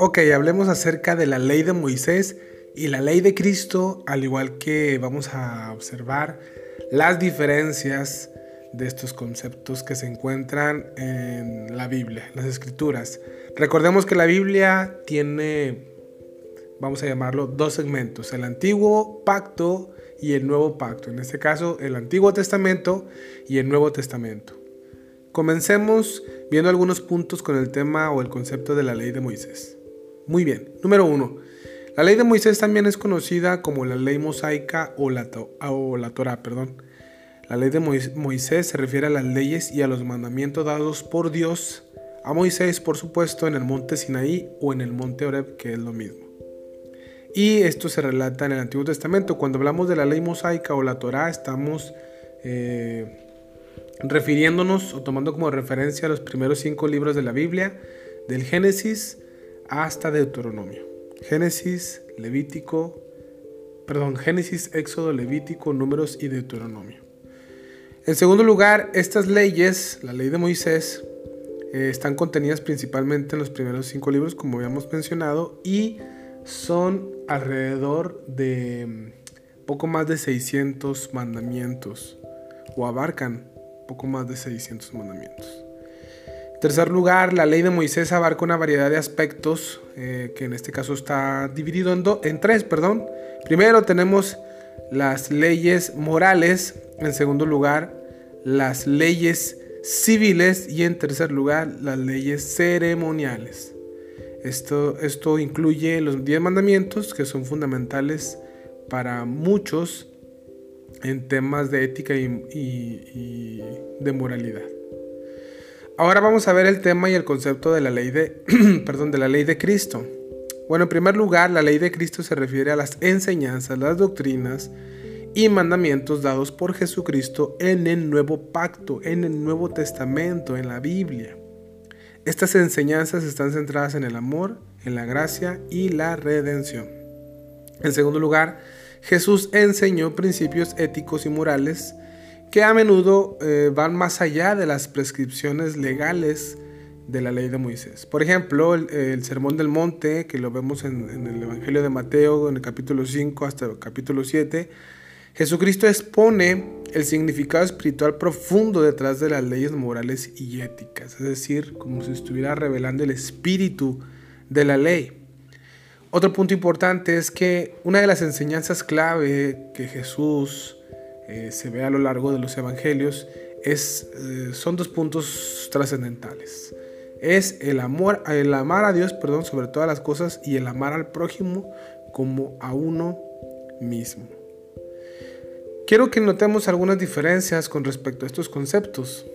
Ok, hablemos acerca de la ley de Moisés y la ley de Cristo, al igual que vamos a observar las diferencias de estos conceptos que se encuentran en la Biblia, las escrituras. Recordemos que la Biblia tiene, vamos a llamarlo, dos segmentos, el antiguo pacto y el nuevo pacto. En este caso, el Antiguo Testamento y el Nuevo Testamento. Comencemos viendo algunos puntos con el tema o el concepto de la ley de Moisés. Muy bien. Número uno. La ley de Moisés también es conocida como la ley mosaica o la, o la Torah, perdón. La ley de Moisés se refiere a las leyes y a los mandamientos dados por Dios a Moisés, por supuesto, en el monte Sinaí o en el monte Oreb, que es lo mismo. Y esto se relata en el Antiguo Testamento. Cuando hablamos de la ley mosaica o la Torah, estamos eh, refiriéndonos o tomando como referencia los primeros cinco libros de la Biblia, del Génesis hasta Deuteronomio. Génesis, Levítico, perdón, Génesis, Éxodo, Levítico, Números y Deuteronomio. En segundo lugar, estas leyes, la ley de Moisés, eh, están contenidas principalmente en los primeros cinco libros, como habíamos mencionado, y son alrededor de mm, poco más de 600 mandamientos, o abarcan poco más de 600 mandamientos. Tercer lugar, la ley de Moisés abarca una variedad de aspectos eh, que en este caso está dividido en, en tres. Perdón. Primero tenemos las leyes morales, en segundo lugar las leyes civiles y en tercer lugar las leyes ceremoniales. Esto, esto incluye los diez mandamientos que son fundamentales para muchos en temas de ética y de moralidad. Ahora vamos a ver el tema y el concepto de la ley de, perdón, de la ley de Cristo. Bueno, en primer lugar, la ley de Cristo se refiere a las enseñanzas, las doctrinas y mandamientos dados por Jesucristo en el nuevo pacto, en el Nuevo Testamento, en la Biblia. Estas enseñanzas están centradas en el amor, en la gracia y la redención. En segundo lugar, Jesús enseñó principios éticos y morales que a menudo eh, van más allá de las prescripciones legales de la ley de Moisés. Por ejemplo, el, Sermón del Monte, que lo vemos en, en, el Evangelio de Mateo, en el capítulo 5 hasta el capítulo 7, Jesucristo expone el significado espiritual profundo detrás de las leyes morales y éticas, es decir, como si estuviera revelando el espíritu de la ley. Otro punto importante es que una de las enseñanzas clave que Jesús eh, se ve a lo largo de los evangelios es, eh, son dos puntos trascendentales. Es el amor, el amar a Dios, perdón, sobre todas las cosas y el amar al prójimo como a uno mismo. Quiero que notemos algunas diferencias con respecto a estos conceptos.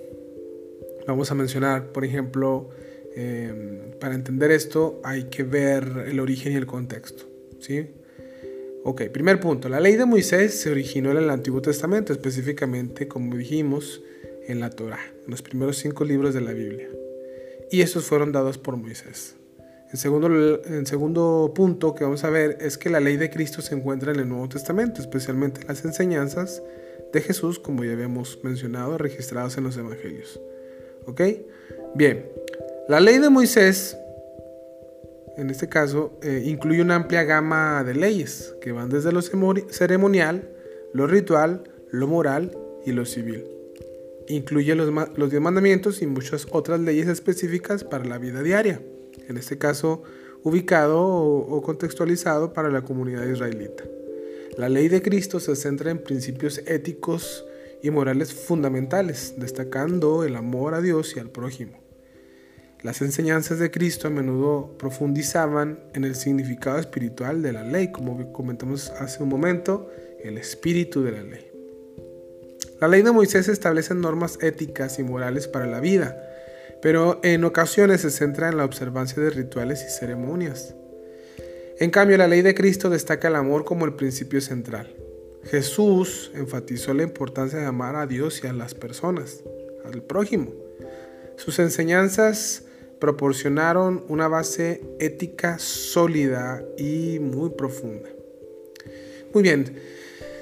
Vamos a mencionar, por ejemplo, em, para entender esto hay que ver el origen y el contexto. ¿sí? Ok, primer punto. La ley de Moisés se originó en el Antiguo Testamento, específicamente, como dijimos, en la Torah, en los primeros cinco libros de la Biblia. Y esos fueron dados por Moisés. El segundo, el segundo punto que vamos a ver es que la ley de Cristo se encuentra en el Nuevo Testamento, especialmente las enseñanzas de Jesús, como ya habíamos mencionado, registradas en los Evangelios. ¿Ok? Bien, la ley de Moisés en este caso, eh, incluye una amplia gama de leyes que van desde lo ceremonial, lo ritual, lo moral y lo civil. Incluye los, los diez mandamientos y muchas otras leyes específicas para la vida diaria, en este caso ubicado o, o contextualizado para la comunidad israelita. La ley de Cristo se centra en principios éticos y morales fundamentales, destacando el amor a Dios y al prójimo. Las enseñanzas de Cristo a menudo profundizaban en el significado espiritual de la ley, como comentamos hace un momento, el espíritu de la ley. La ley de Moisés establece normas éticas y morales para la vida, pero en ocasiones se centra en la observancia de rituales y ceremonias. En cambio, la ley de Cristo destaca el amor como el principio central. Jesús enfatizó la importancia de amar a Dios y a las personas, al prójimo. Sus enseñanzas proporcionaron una base ética sólida y muy profunda. Muy bien,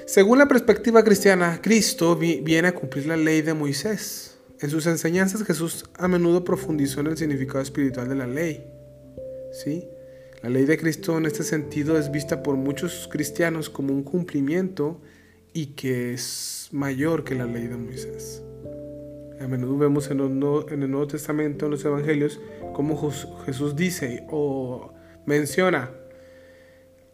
según la perspectiva cristiana, Cristo viene a cumplir la ley de Moisés. En sus enseñanzas Jesús a menudo profundizó en el significado espiritual de la ley. ¿Sí? La ley de Cristo en este sentido es vista por muchos cristianos como un cumplimiento y que es mayor que la ley de Moisés. A menudo vemos en, el Nuevo Testamento, en los Evangelios, cómo Jesús dice o menciona,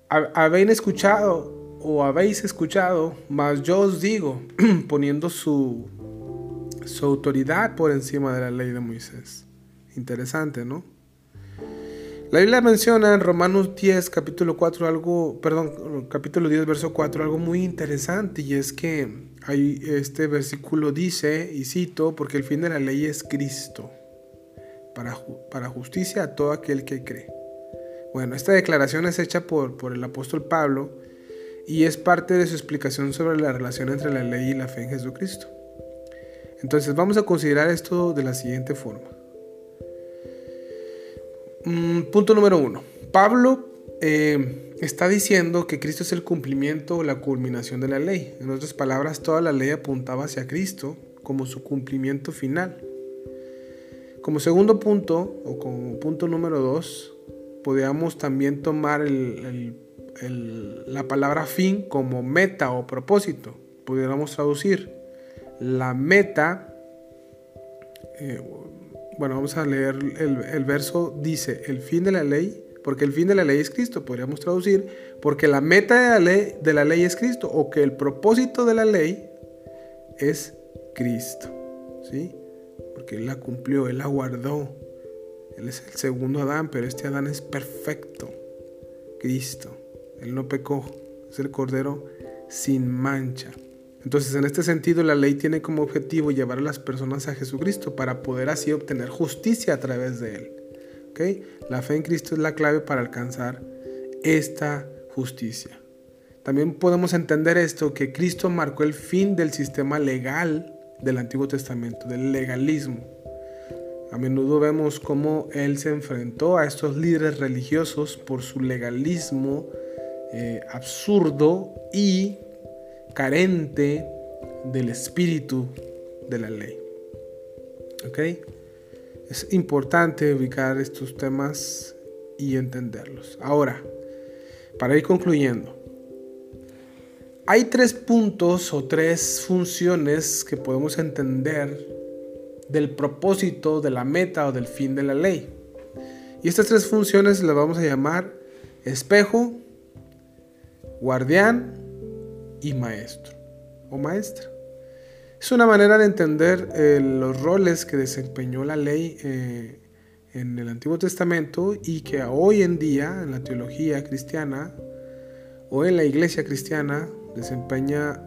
habéis escuchado o habéis escuchado, mas yo os digo, poniendo su, su autoridad por encima de la ley de Moisés. Interesante, ¿no? La Biblia menciona en Romanos 10, capítulo 4, algo, perdón, capítulo 10, verso 4, algo muy interesante, y es que este versículo dice, y cito, porque el fin de la ley es Cristo, para, para justicia a todo aquel que cree. Bueno, esta declaración es hecha por, por el apóstol Pablo y es parte de su explicación sobre la relación entre la ley y la fe en Jesucristo. Entonces vamos a considerar esto de la siguiente forma. Mm, punto número uno. Pablo eh, está diciendo que Cristo es el cumplimiento o la culminación de la ley. En otras palabras, toda la ley apuntaba hacia Cristo como su cumplimiento final. Como segundo punto, o como punto número dos, podríamos también tomar la palabra fin como meta o propósito. Pudiéramos traducir la meta, eh, bueno, vamos a leer el, verso, dice, el fin de la ley, porque el fin de la ley es Cristo, podríamos traducir, porque la meta de la ley, de la ley es Cristo, o que el propósito de la ley es Cristo, ¿sí? Porque Él la cumplió, Él la guardó. Él es el segundo Adán, pero este Adán es perfecto, Cristo. Él no pecó, es el Cordero sin mancha. Entonces, en este sentido, la ley tiene como objetivo llevar a las personas a Jesucristo para poder así obtener justicia a través de Él. La fe en Cristo es la clave para alcanzar esta justicia. También podemos entender esto, que Cristo marcó el fin del sistema legal del Antiguo Testamento, del legalismo. A menudo vemos cómo Él se enfrentó a estos líderes religiosos por su legalismo eh, absurdo y carente del espíritu de la ley. ¿Ok? Es importante ubicar estos temas y entenderlos. Ahora, para ir concluyendo, hay tres puntos o tres funciones que podemos entender del propósito, de la meta o del fin de la ley. Y estas tres funciones las vamos a llamar espejo, guardián y maestro o maestra. Es una manera de entender eh, los roles que desempeñó la ley eh, en el Antiguo Testamento y que hoy en día en la teología cristiana o en la iglesia cristiana desempeña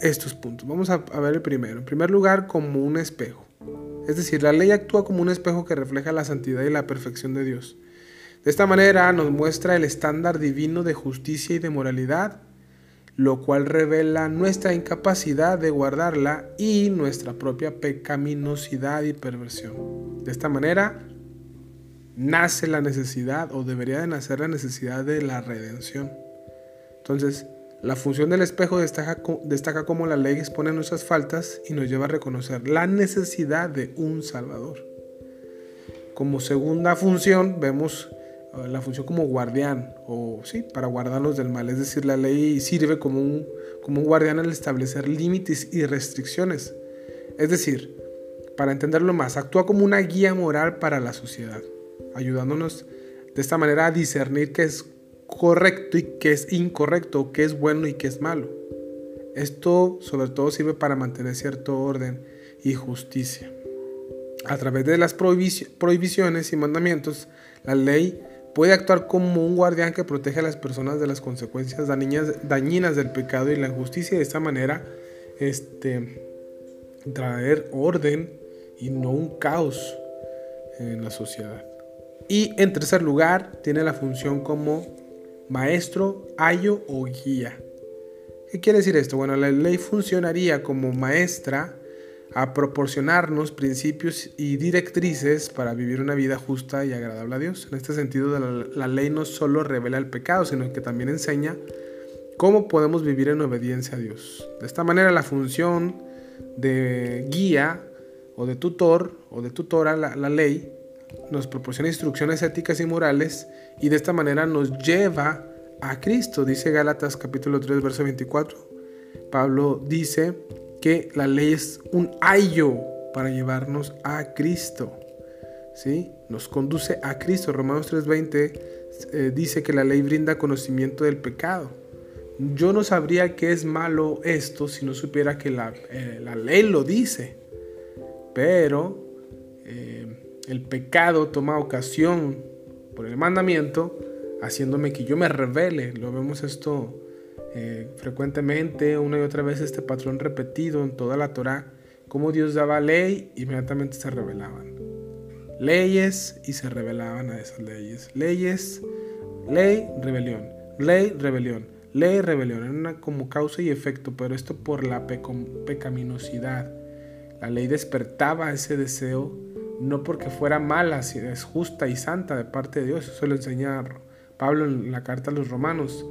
estos puntos. Vamos a, a ver el primero. En primer lugar, como un espejo. Es decir, la ley actúa como un espejo que refleja la santidad y la perfección de Dios. De esta manera nos muestra el estándar divino de justicia y de moralidad lo cual revela nuestra incapacidad de guardarla y nuestra propia pecaminosidad y perversión. De esta manera nace la necesidad o debería de nacer la necesidad de la redención. Entonces, la función del espejo destaca, destaca cómo la ley expone nuestras faltas y nos lleva a reconocer la necesidad de un Salvador. Como segunda función vemos la función como guardián, o sí, para guardarnos del mal. Es decir, la ley sirve como un, como guardián al establecer límites y restricciones. Es decir, para entenderlo más, actúa como una guía moral para la sociedad, ayudándonos de esta manera a discernir qué es correcto y qué es incorrecto, qué es bueno y qué es malo. Esto sobre todo sirve para mantener cierto orden y justicia. A través de las prohibiciones y mandamientos, la ley puede actuar como un guardián que protege a las personas de las consecuencias dañinas del pecado y la injusticia de esta manera este, traer orden y no un caos en la sociedad. Y en tercer lugar, tiene la función como maestro, ayo o guía. ¿Qué quiere decir esto? Bueno, la ley funcionaría como maestra a proporcionarnos principios y directrices para vivir una vida justa y agradable a Dios. En este sentido, la, ley no solo revela el pecado, sino que también enseña cómo podemos vivir en obediencia a Dios. De esta manera, la función de guía o de tutor o de tutora la, la ley, nos proporciona instrucciones éticas y morales y de esta manera nos lleva a Cristo. Dice Gálatas capítulo 3, verso 24. Pablo dice que la ley es un ayo para llevarnos a Cristo. ¿Sí? Nos conduce a Cristo. Romanos 3:20 eh, dice que la ley brinda conocimiento del pecado. Yo no sabría qué es malo esto si no supiera que la, eh, la ley lo dice. Pero eh, el pecado toma ocasión por el mandamiento, haciéndome que yo me revele. Lo vemos esto eh, frecuentemente, una y otra vez, este patrón repetido en toda la Torah, como Dios daba ley, inmediatamente se revelaban. Leyes y se revelaban a esas leyes. Leyes, ley, rebelión. Ley, rebelión. Ley, rebelión. Era una como causa y efecto, pero esto por la pecaminosidad. La ley despertaba ese deseo no porque fuera mala, sino es justa y santa de parte de Dios. Eso lo enseña Pablo en la carta a los romanos.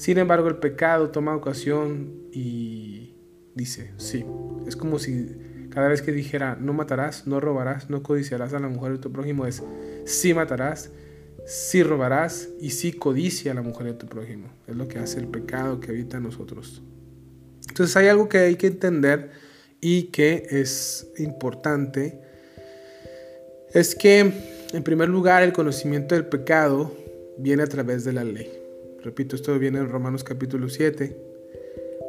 Sin embargo, el pecado toma ocasión y dice, sí, es como si cada vez que dijera, no matarás, no robarás, no codiciarás a la mujer de tu prójimo, es, sí matarás, sí robarás y sí codicia a la mujer de tu prójimo. Es lo que hace el pecado que habita en nosotros. Entonces hay algo que hay que entender y que es importante es que, en primer lugar, el conocimiento del pecado viene a través de la ley. Repito, esto viene en Romanos capítulo 7.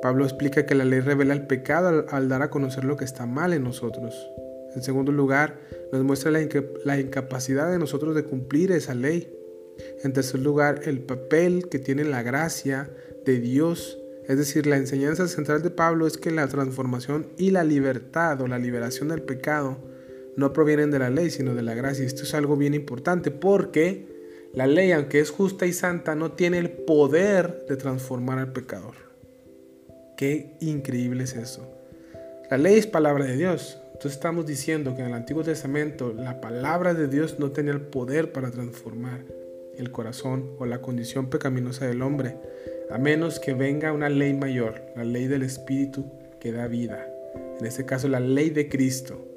Pablo explica que la ley revela el pecado al, dar a conocer lo que está mal en nosotros. En segundo lugar, nos muestra la, la incapacidad de nosotros de cumplir esa ley. En tercer lugar, el papel que tiene la gracia de Dios. Es decir, la enseñanza central de Pablo es que la transformación y la libertad o la liberación del pecado no provienen de la ley, sino de la gracia. Esto es algo bien importante porque la ley, aunque es justa y santa, no tiene el poder de transformar al pecador. Qué increíble es eso. La ley es palabra de Dios. Entonces estamos diciendo que en el Antiguo Testamento la palabra de Dios no tenía el poder para transformar el corazón o la condición pecaminosa del hombre, a menos que venga una ley mayor, la ley del Espíritu que da vida. En este caso, la ley de Cristo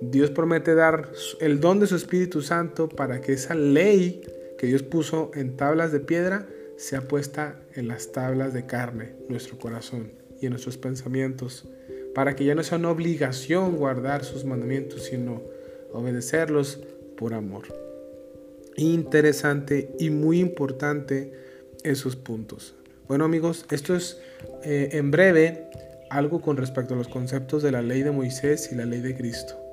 Dios promete dar el don de su Espíritu Santo para que esa ley que Dios puso en tablas de piedra sea puesta en las tablas de carne, nuestro corazón y en nuestros pensamientos, para que ya no sea una obligación guardar sus mandamientos, sino obedecerlos por amor. Interesante y muy importante esos puntos. Bueno amigos, esto es eh, en breve algo con respecto a los conceptos de la ley de Moisés y la ley de Cristo.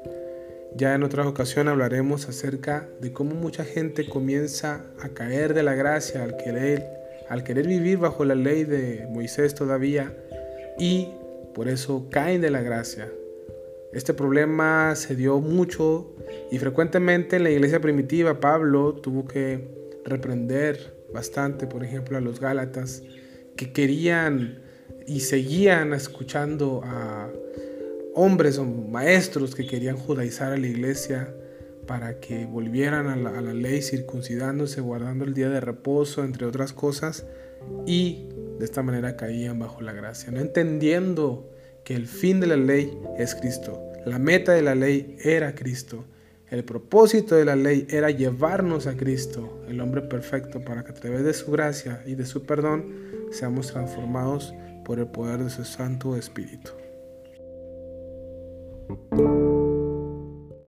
Ya en otra ocasión hablaremos acerca de cómo mucha gente comienza a caer de la gracia al querer, al querer vivir bajo la ley de Moisés todavía y por eso caen de la gracia. Este problema se dio mucho y frecuentemente en la iglesia primitiva Pablo tuvo que reprender bastante, por ejemplo, a los Gálatas que querían y seguían escuchando a hombres o maestros que querían judaizar a la iglesia para que volvieran a la, ley circuncidándose, guardando el día de reposo, entre otras cosas, y de esta manera caían bajo la gracia, no entendiendo que el fin de la ley es Cristo, la meta de la ley era Cristo, el propósito de la ley era llevarnos a Cristo, el hombre perfecto, para que a través de su gracia y de su perdón seamos transformados por el poder de su Santo Espíritu. Thank you